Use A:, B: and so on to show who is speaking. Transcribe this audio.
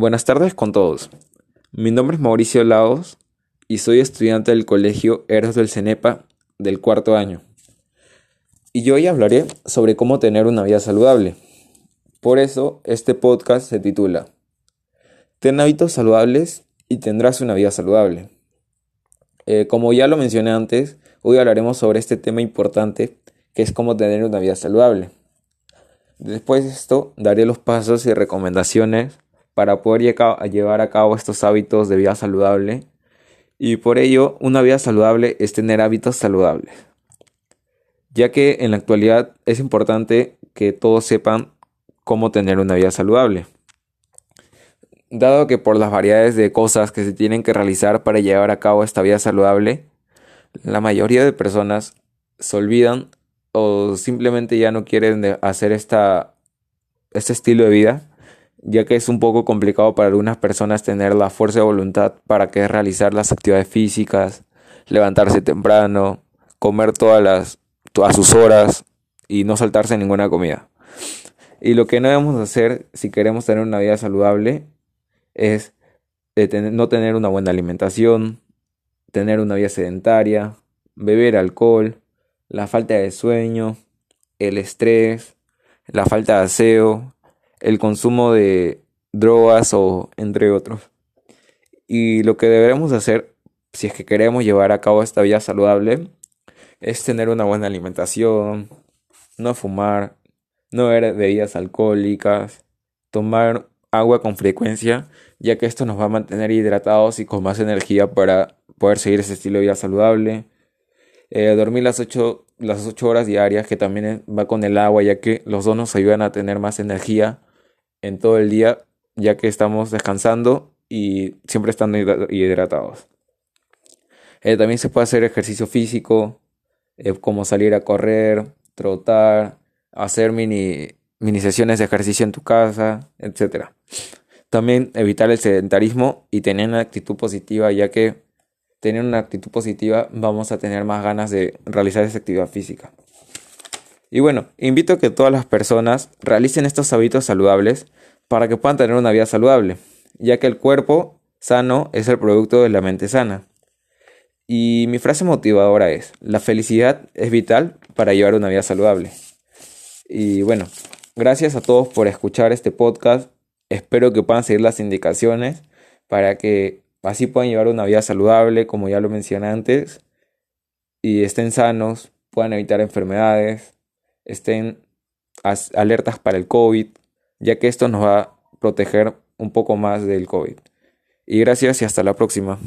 A: Buenas tardes con todos. Mi nombre es Mauricio Laos y soy estudiante del Colegio Eros del Cenepa del cuarto año. Y hoy hablaré sobre cómo tener una vida saludable. Por eso este podcast se titula Ten hábitos saludables y tendrás una vida saludable. Eh, como ya lo mencioné antes, hoy hablaremos sobre este tema importante que es cómo tener una vida saludable. Después de esto, daré los pasos y recomendaciones para poder llevar a cabo estos hábitos de vida saludable. Y por ello, una vida saludable es tener hábitos saludables. Ya que en la actualidad es importante que todos sepan cómo tener una vida saludable. Dado que por las variedades de cosas que se tienen que realizar para llevar a cabo esta vida saludable, la mayoría de personas se olvidan o simplemente ya no quieren hacer esta, este estilo de vida ya que es un poco complicado para algunas personas tener la fuerza de voluntad para que realizar las actividades físicas, levantarse temprano, comer todas las a sus horas y no saltarse ninguna comida. Y lo que no debemos hacer si queremos tener una vida saludable es no tener una buena alimentación, tener una vida sedentaria, beber alcohol, la falta de sueño, el estrés, la falta de aseo, el consumo de drogas o entre otros. Y lo que debemos hacer, si es que queremos llevar a cabo esta vida saludable, es tener una buena alimentación, no fumar, no beber bebidas alcohólicas, tomar agua con frecuencia, ya que esto nos va a mantener hidratados y con más energía para poder seguir ese estilo de vida saludable. Eh, dormir las 8, las 8 horas diarias, que también va con el agua, ya que los dos nos ayudan a tener más energía en todo el día, ya que estamos descansando y siempre estando hidratados. Eh, también se puede hacer ejercicio físico, eh, como salir a correr, trotar, hacer mini, mini sesiones de ejercicio en tu casa, etc. También evitar el sedentarismo y tener una actitud positiva, ya que tener una actitud positiva vamos a tener más ganas de realizar esa actividad física. Y bueno, invito a que todas las personas realicen estos hábitos saludables para que puedan tener una vida saludable, ya que el cuerpo sano es el producto de la mente sana. Y mi frase motivadora es, la felicidad es vital para llevar una vida saludable. Y bueno, gracias a todos por escuchar este podcast. Espero que puedan seguir las indicaciones para que así puedan llevar una vida saludable, como ya lo mencioné antes, y estén sanos, puedan evitar enfermedades, estén alertas para el COVID, ya que esto nos va a proteger un poco más del COVID. Y gracias y hasta la próxima.